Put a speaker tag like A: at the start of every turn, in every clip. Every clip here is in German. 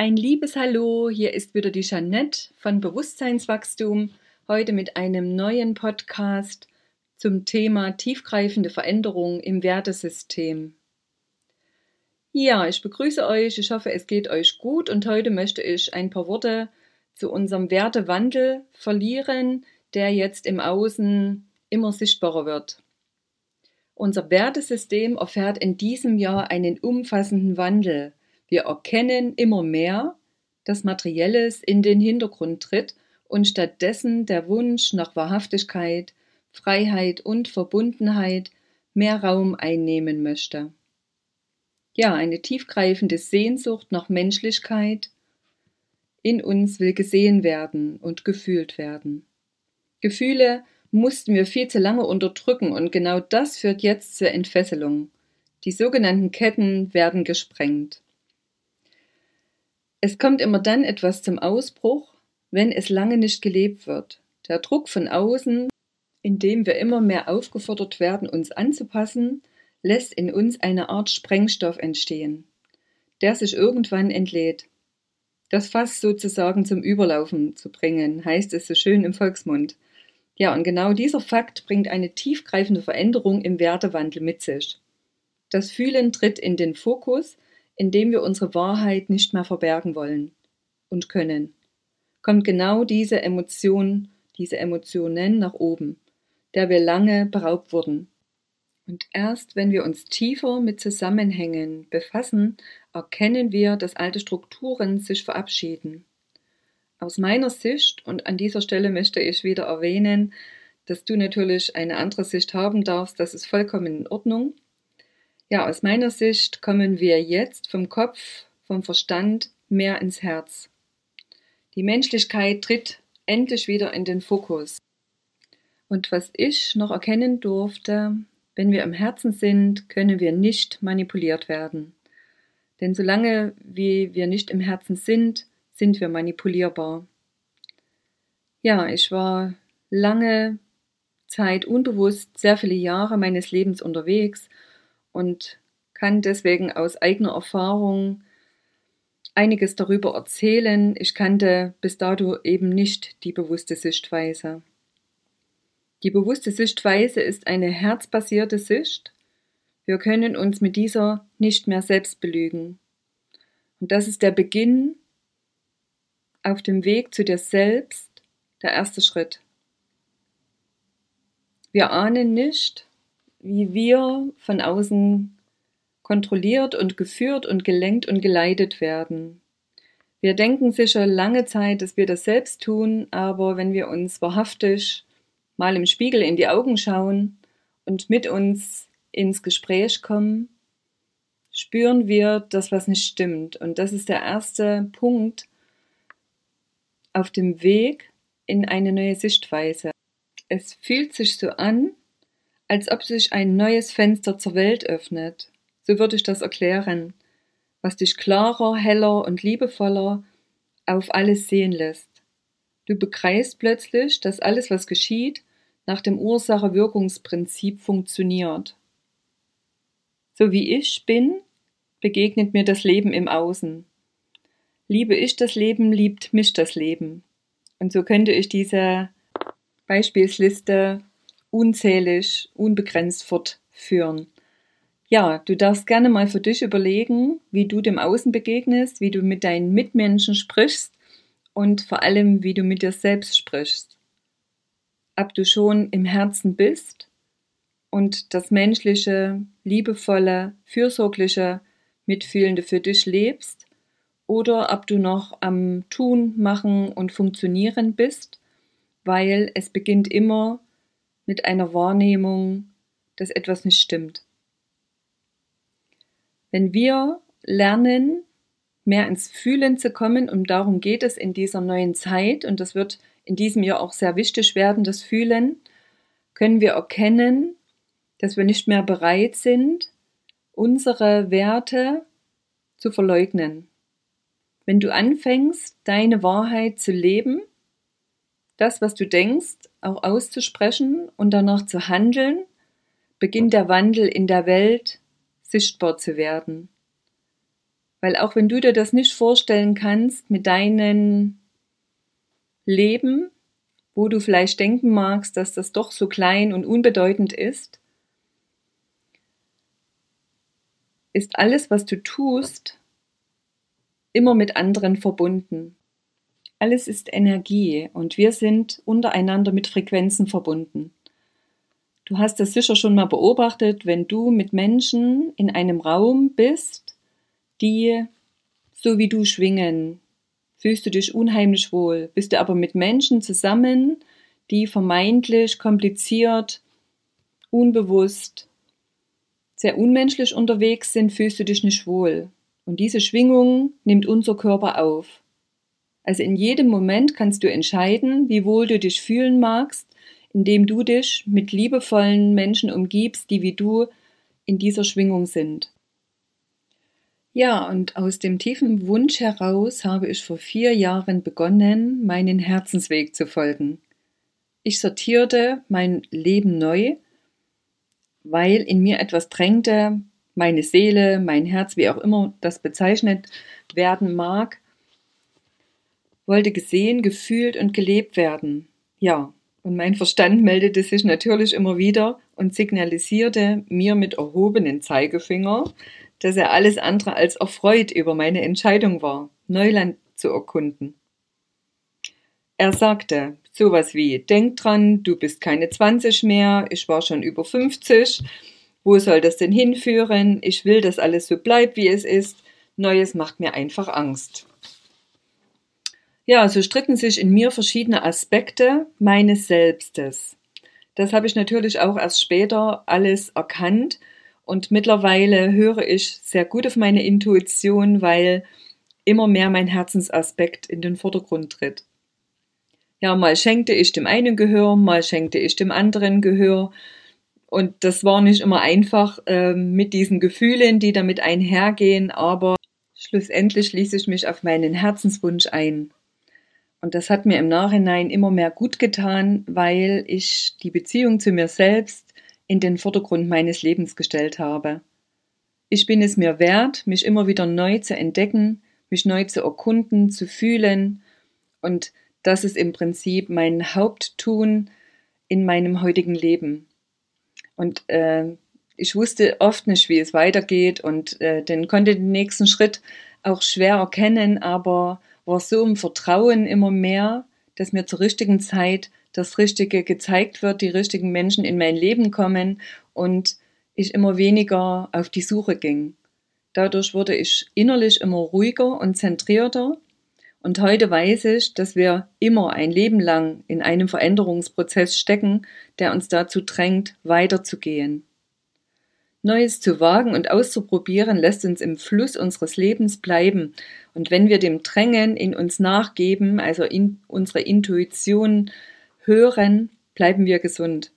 A: Ein liebes Hallo, hier ist wieder die Jeanette von Bewusstseinswachstum, heute mit einem neuen Podcast zum Thema tiefgreifende Veränderung im Wertesystem. Ja, ich begrüße euch, ich hoffe, es geht euch gut und heute möchte ich ein paar Worte zu unserem Wertewandel verlieren, der jetzt im Außen immer sichtbarer wird. Unser Wertesystem erfährt in diesem Jahr einen umfassenden Wandel. Wir erkennen immer mehr, dass Materielles in den Hintergrund tritt und stattdessen der Wunsch nach Wahrhaftigkeit, Freiheit und Verbundenheit mehr Raum einnehmen möchte. Ja, eine tiefgreifende Sehnsucht nach Menschlichkeit in uns will gesehen werden und gefühlt werden. Gefühle mussten wir viel zu lange unterdrücken und genau das führt jetzt zur Entfesselung. Die sogenannten Ketten werden gesprengt. Es kommt immer dann etwas zum Ausbruch, wenn es lange nicht gelebt wird. Der Druck von außen, in dem wir immer mehr aufgefordert werden, uns anzupassen, lässt in uns eine Art Sprengstoff entstehen, der sich irgendwann entlädt. Das Fass sozusagen zum Überlaufen zu bringen, heißt es so schön im Volksmund. Ja, und genau dieser Fakt bringt eine tiefgreifende Veränderung im Wertewandel mit sich. Das Fühlen tritt in den Fokus, indem wir unsere Wahrheit nicht mehr verbergen wollen und können. Kommt genau diese Emotion, diese Emotionen nach oben, der wir lange beraubt wurden. Und erst wenn wir uns tiefer mit Zusammenhängen befassen, erkennen wir, dass alte Strukturen sich verabschieden. Aus meiner Sicht, und an dieser Stelle möchte ich wieder erwähnen, dass du natürlich eine andere Sicht haben darfst, das ist vollkommen in Ordnung. Ja, aus meiner Sicht kommen wir jetzt vom Kopf, vom Verstand mehr ins Herz. Die Menschlichkeit tritt endlich wieder in den Fokus. Und was ich noch erkennen durfte, wenn wir im Herzen sind, können wir nicht manipuliert werden. Denn solange wie wir nicht im Herzen sind, sind wir manipulierbar. Ja, ich war lange Zeit unbewusst sehr viele Jahre meines Lebens unterwegs und kann deswegen aus eigener Erfahrung einiges darüber erzählen. Ich kannte bis dato eben nicht die bewusste Sichtweise. Die bewusste Sichtweise ist eine herzbasierte Sicht. Wir können uns mit dieser nicht mehr selbst belügen. Und das ist der Beginn auf dem Weg zu dir selbst der erste Schritt. Wir ahnen nicht, wie wir von außen kontrolliert und geführt und gelenkt und geleitet werden. Wir denken sicher lange Zeit, dass wir das selbst tun, aber wenn wir uns wahrhaftig mal im Spiegel in die Augen schauen und mit uns ins Gespräch kommen, spüren wir, dass was nicht stimmt. Und das ist der erste Punkt, auf dem Weg in eine neue Sichtweise. Es fühlt sich so an, als ob sich ein neues Fenster zur Welt öffnet. So würde ich das erklären, was dich klarer, heller und liebevoller auf alles sehen lässt. Du begreifst plötzlich, dass alles, was geschieht, nach dem Ursache-Wirkungsprinzip funktioniert. So wie ich bin, begegnet mir das Leben im Außen. Liebe ich das Leben, liebt mich das Leben. Und so könnte ich diese Beispielsliste unzählig, unbegrenzt fortführen. Ja, du darfst gerne mal für dich überlegen, wie du dem Außen begegnest, wie du mit deinen Mitmenschen sprichst und vor allem, wie du mit dir selbst sprichst. Ob du schon im Herzen bist und das menschliche, liebevolle, fürsorgliche, mitfühlende für dich lebst oder ob du noch am Tun, Machen und Funktionieren bist, weil es beginnt immer mit einer Wahrnehmung, dass etwas nicht stimmt. Wenn wir lernen, mehr ins Fühlen zu kommen. Und darum geht es in dieser neuen Zeit. Und das wird in diesem Jahr auch sehr wichtig werden, das Fühlen. Können wir erkennen, dass wir nicht mehr bereit sind, unsere Werte zu verleugnen. Wenn du anfängst, deine Wahrheit zu leben, das, was du denkst, auch auszusprechen und danach zu handeln, beginnt der Wandel in der Welt sichtbar zu werden. Weil auch wenn du dir das nicht vorstellen kannst mit deinem Leben, wo du vielleicht denken magst, dass das doch so klein und unbedeutend ist, ist alles, was du tust, immer mit anderen verbunden. Alles ist Energie und wir sind untereinander mit Frequenzen verbunden. Du hast das sicher schon mal beobachtet, wenn du mit Menschen in einem Raum bist, die so wie du schwingen, fühlst du dich unheimlich wohl. Bist du aber mit Menschen zusammen, die vermeintlich kompliziert, unbewusst, sehr unmenschlich unterwegs sind, fühlst du dich nicht wohl. Und diese Schwingung nimmt unser Körper auf. Also in jedem Moment kannst du entscheiden, wie wohl du dich fühlen magst, indem du dich mit liebevollen Menschen umgibst, die wie du in dieser Schwingung sind. Ja, und aus dem tiefen Wunsch heraus habe ich vor vier Jahren begonnen, meinen Herzensweg zu folgen. Ich sortierte mein Leben neu, weil in mir etwas drängte, meine Seele, mein Herz, wie auch immer das bezeichnet werden mag, wollte gesehen, gefühlt und gelebt werden. Ja, und mein Verstand meldete sich natürlich immer wieder und signalisierte mir mit erhobenen Zeigefinger, dass er alles andere als erfreut über meine Entscheidung war, Neuland zu erkunden. Er sagte sowas wie, denk dran, du bist keine 20 mehr, ich war schon über 50, wo soll das denn hinführen, ich will, dass alles so bleibt, wie es ist, Neues macht mir einfach Angst. Ja, so stritten sich in mir verschiedene Aspekte meines Selbstes. Das habe ich natürlich auch erst später alles erkannt und mittlerweile höre ich sehr gut auf meine Intuition, weil immer mehr mein Herzensaspekt in den Vordergrund tritt. Ja, mal schenkte ich dem einen Gehör, mal schenkte ich dem anderen Gehör. Und das war nicht immer einfach äh, mit diesen Gefühlen, die damit einhergehen, aber schlussendlich ließ ich mich auf meinen Herzenswunsch ein. Und das hat mir im Nachhinein immer mehr gut getan, weil ich die Beziehung zu mir selbst in den Vordergrund meines Lebens gestellt habe. Ich bin es mir wert, mich immer wieder neu zu entdecken, mich neu zu erkunden, zu fühlen. Und das ist im Prinzip mein Haupttun in meinem heutigen Leben. Und äh, ich wusste oft nicht, wie es weitergeht und äh, den konnte den nächsten Schritt auch schwer erkennen, aber war so im Vertrauen immer mehr, dass mir zur richtigen Zeit das Richtige gezeigt wird, die richtigen Menschen in mein Leben kommen und ich immer weniger auf die Suche ging. Dadurch wurde ich innerlich immer ruhiger und zentrierter und heute weiß ich, dass wir immer ein Leben lang in einem Veränderungsprozess stecken, der uns dazu drängt, weiterzugehen. Neues zu wagen und auszuprobieren lässt uns im Fluss unseres Lebens bleiben. Und wenn wir dem Drängen in uns nachgeben, also in unsere Intuition hören, bleiben wir gesund.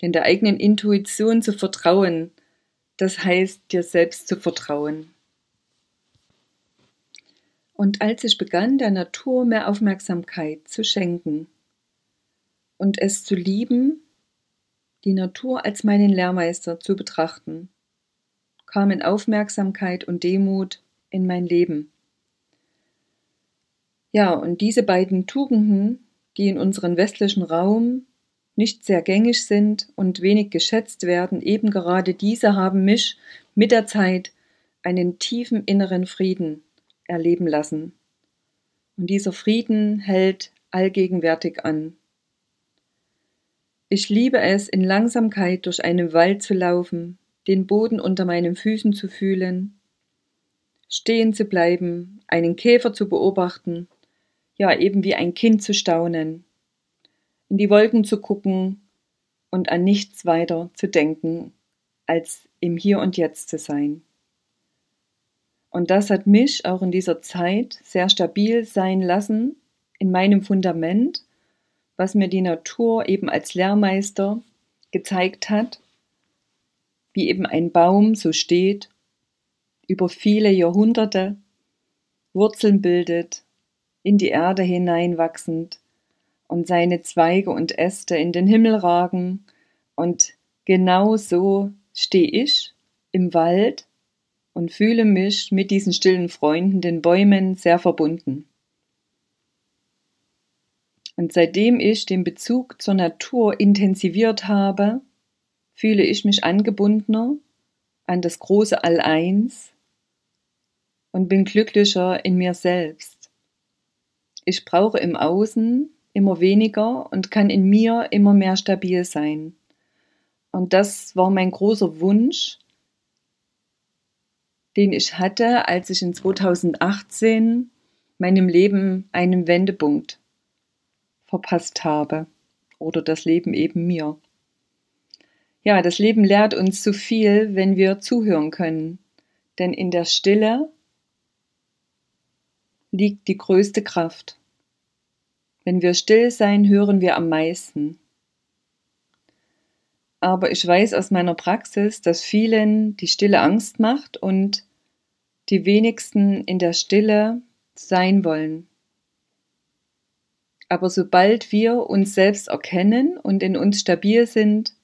A: Denn der eigenen Intuition zu vertrauen, das heißt dir selbst zu vertrauen. Und als ich begann, der Natur mehr Aufmerksamkeit zu schenken und es zu lieben, die Natur als meinen Lehrmeister zu betrachten, kamen Aufmerksamkeit und Demut in mein Leben. Ja, und diese beiden Tugenden, die in unserem westlichen Raum nicht sehr gängig sind und wenig geschätzt werden, eben gerade diese haben mich mit der Zeit einen tiefen inneren Frieden erleben lassen. Und dieser Frieden hält allgegenwärtig an. Ich liebe es, in Langsamkeit durch einen Wald zu laufen, den Boden unter meinen Füßen zu fühlen, stehen zu bleiben, einen Käfer zu beobachten, ja eben wie ein Kind zu staunen, in die Wolken zu gucken und an nichts weiter zu denken, als im Hier und Jetzt zu sein. Und das hat mich auch in dieser Zeit sehr stabil sein lassen in meinem Fundament, was mir die Natur eben als Lehrmeister gezeigt hat, wie eben ein Baum so steht, über viele Jahrhunderte Wurzeln bildet, in die Erde hineinwachsend und seine Zweige und Äste in den Himmel ragen. Und genau so stehe ich im Wald und fühle mich mit diesen stillen Freunden, den Bäumen, sehr verbunden. Und seitdem ich den Bezug zur Natur intensiviert habe, fühle ich mich angebundener an das große All-Eins und bin glücklicher in mir selbst. Ich brauche im Außen immer weniger und kann in mir immer mehr stabil sein. Und das war mein großer Wunsch, den ich hatte, als ich in 2018 meinem Leben einen Wendepunkt verpasst habe. Oder das Leben eben mir. Ja, das Leben lehrt uns zu viel, wenn wir zuhören können. Denn in der Stille liegt die größte Kraft. Wenn wir still sein, hören wir am meisten. Aber ich weiß aus meiner Praxis, dass vielen die Stille Angst macht und die wenigsten in der Stille sein wollen. Aber sobald wir uns selbst erkennen und in uns stabil sind,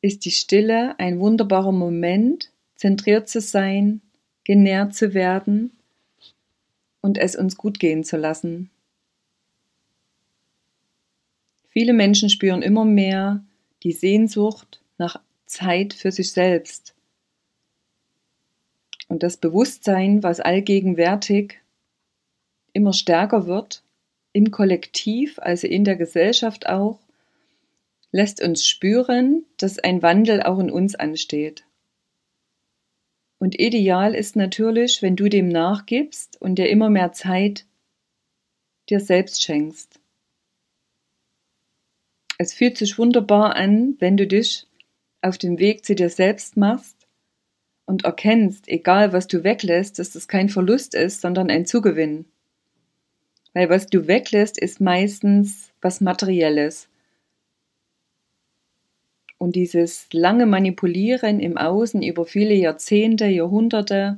A: ist die Stille ein wunderbarer Moment, zentriert zu sein, genährt zu werden und es uns gut gehen zu lassen. Viele Menschen spüren immer mehr die Sehnsucht nach Zeit für sich selbst. Und das Bewusstsein, was allgegenwärtig immer stärker wird, im Kollektiv, also in der Gesellschaft auch, lässt uns spüren, dass ein Wandel auch in uns ansteht. Und ideal ist natürlich, wenn du dem nachgibst und dir immer mehr Zeit dir selbst schenkst. Es fühlt sich wunderbar an, wenn du dich auf den Weg zu dir selbst machst und erkennst, egal was du weglässt, dass das kein Verlust ist, sondern ein Zugewinn. Weil was du weglässt, ist meistens was Materielles. Und dieses lange Manipulieren im Außen über viele Jahrzehnte, Jahrhunderte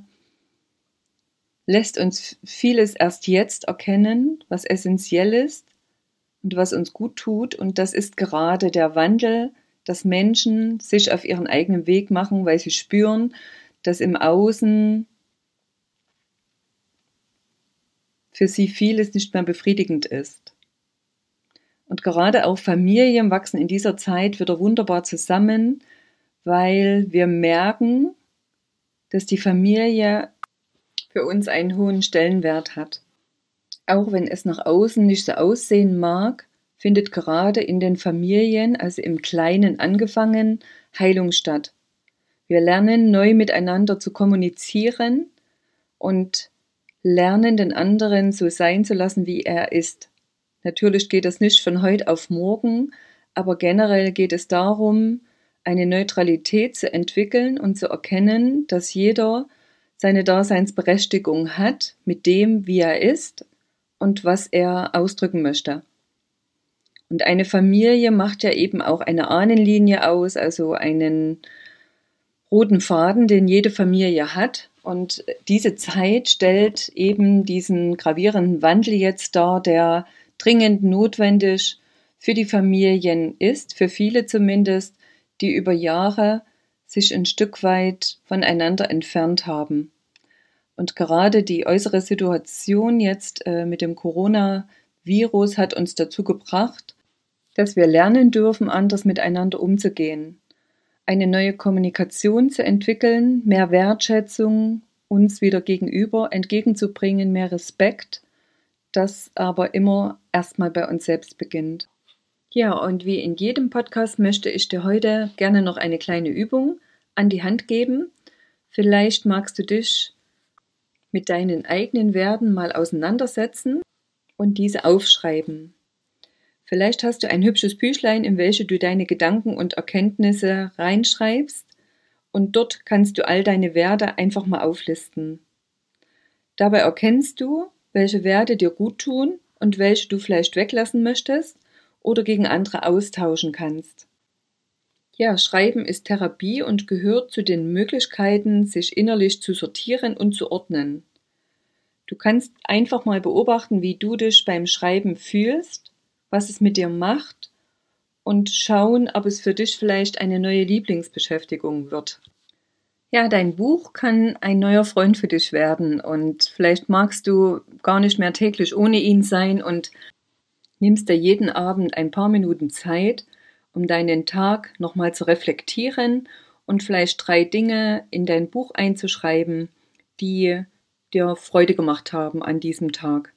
A: lässt uns vieles erst jetzt erkennen, was essentiell ist und was uns gut tut. Und das ist gerade der Wandel, dass Menschen sich auf ihren eigenen Weg machen, weil sie spüren, dass im Außen für sie vieles nicht mehr befriedigend ist. Und gerade auch Familien wachsen in dieser Zeit wieder wunderbar zusammen, weil wir merken, dass die Familie für uns einen hohen Stellenwert hat. Auch wenn es nach außen nicht so aussehen mag, findet gerade in den Familien, also im Kleinen angefangen, Heilung statt. Wir lernen neu miteinander zu kommunizieren und lernen, den anderen so sein zu lassen, wie er ist. Natürlich geht das nicht von heute auf morgen, aber generell geht es darum, eine Neutralität zu entwickeln und zu erkennen, dass jeder seine Daseinsberechtigung hat mit dem, wie er ist und was er ausdrücken möchte. Und eine Familie macht ja eben auch eine Ahnenlinie aus, also einen roten Faden, den jede Familie hat. Und diese Zeit stellt eben diesen gravierenden Wandel jetzt dar, der dringend notwendig für die Familien ist, für viele zumindest, die über Jahre sich ein Stück weit voneinander entfernt haben. Und gerade die äußere Situation jetzt äh, mit dem Coronavirus hat uns dazu gebracht, dass wir lernen dürfen, anders miteinander umzugehen eine neue Kommunikation zu entwickeln, mehr Wertschätzung uns wieder gegenüber entgegenzubringen, mehr Respekt, das aber immer erstmal bei uns selbst beginnt. Ja, und wie in jedem Podcast möchte ich dir heute gerne noch eine kleine Übung an die Hand geben. Vielleicht magst du dich mit deinen eigenen Werten mal auseinandersetzen und diese aufschreiben. Vielleicht hast du ein hübsches Büchlein, in welche du deine Gedanken und Erkenntnisse reinschreibst und dort kannst du all deine Werte einfach mal auflisten. Dabei erkennst du, welche Werte dir gut tun und welche du vielleicht weglassen möchtest oder gegen andere austauschen kannst. Ja, Schreiben ist Therapie und gehört zu den Möglichkeiten, sich innerlich zu sortieren und zu ordnen. Du kannst einfach mal beobachten, wie du dich beim Schreiben fühlst, was es mit dir macht und schauen, ob es für dich vielleicht eine neue Lieblingsbeschäftigung wird. Ja, dein Buch kann ein neuer Freund für dich werden und vielleicht magst du gar nicht mehr täglich ohne ihn sein und nimmst dir jeden Abend ein paar Minuten Zeit, um deinen Tag nochmal zu reflektieren und vielleicht drei Dinge in dein Buch einzuschreiben, die dir Freude gemacht haben an diesem Tag.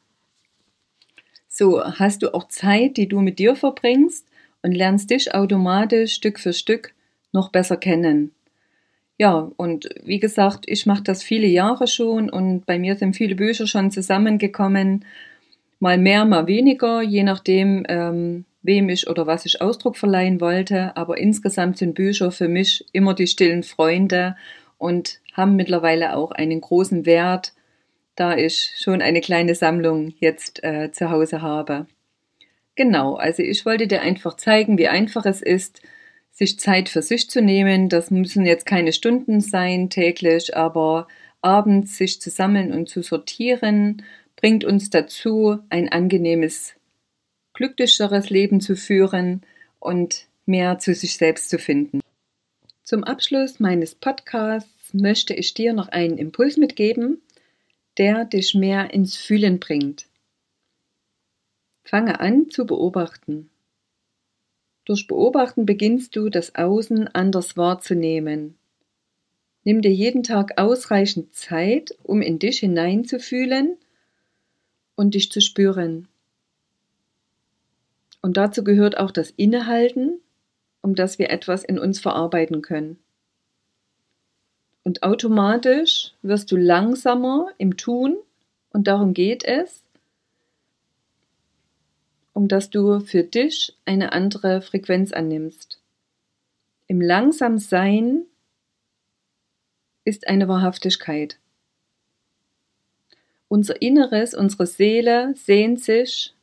A: So hast du auch Zeit, die du mit dir verbringst und lernst dich automatisch Stück für Stück noch besser kennen. Ja, und wie gesagt, ich mache das viele Jahre schon und bei mir sind viele Bücher schon zusammengekommen. Mal mehr, mal weniger, je nachdem, ähm, wem ich oder was ich Ausdruck verleihen wollte. Aber insgesamt sind Bücher für mich immer die stillen Freunde und haben mittlerweile auch einen großen Wert, da ich schon eine kleine Sammlung jetzt äh, zu Hause habe. Genau, also ich wollte dir einfach zeigen, wie einfach es ist, sich Zeit für sich zu nehmen. Das müssen jetzt keine Stunden sein täglich, aber abends sich zu sammeln und zu sortieren, bringt uns dazu, ein angenehmes, glücklicheres Leben zu führen und mehr zu sich selbst zu finden. Zum Abschluss meines Podcasts möchte ich dir noch einen Impuls mitgeben, der dich mehr ins Fühlen bringt. Fange an zu beobachten. Durch Beobachten beginnst du, das Außen anders wahrzunehmen. Nimm dir jeden Tag ausreichend Zeit, um in dich hineinzufühlen und dich zu spüren. Und dazu gehört auch das Innehalten, um dass wir etwas in uns verarbeiten können. Und automatisch wirst du langsamer im Tun, und darum geht es, um dass du für dich eine andere Frequenz annimmst. Im Langsamsein ist eine Wahrhaftigkeit. Unser Inneres, unsere Seele sehnt sich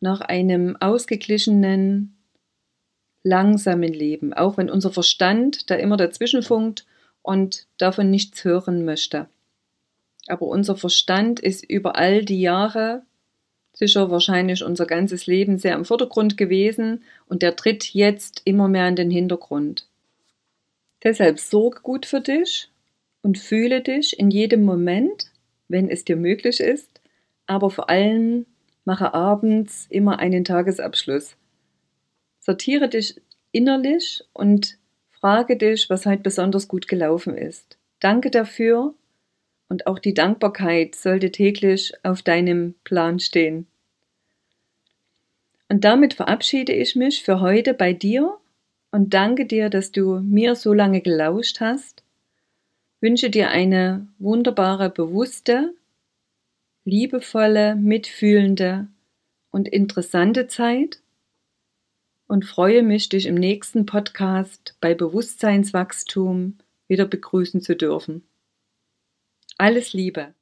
A: nach einem ausgeglichenen, langsamen Leben, auch wenn unser Verstand da immer dazwischenfunkt und davon nichts hören möchte. Aber unser Verstand ist über all die Jahre sicher wahrscheinlich unser ganzes Leben sehr im Vordergrund gewesen und der tritt jetzt immer mehr in den Hintergrund. Deshalb sorg gut für dich und fühle dich in jedem Moment, wenn es dir möglich ist, aber vor allem mache abends immer einen Tagesabschluss. Sortiere dich innerlich und frage dich, was heute besonders gut gelaufen ist. Danke dafür und auch die Dankbarkeit sollte täglich auf deinem Plan stehen. Und damit verabschiede ich mich für heute bei dir und danke dir, dass du mir so lange gelauscht hast. Wünsche dir eine wunderbare, bewusste, liebevolle, mitfühlende und interessante Zeit und freue mich, dich im nächsten Podcast bei Bewusstseinswachstum wieder begrüßen zu dürfen. Alles Liebe!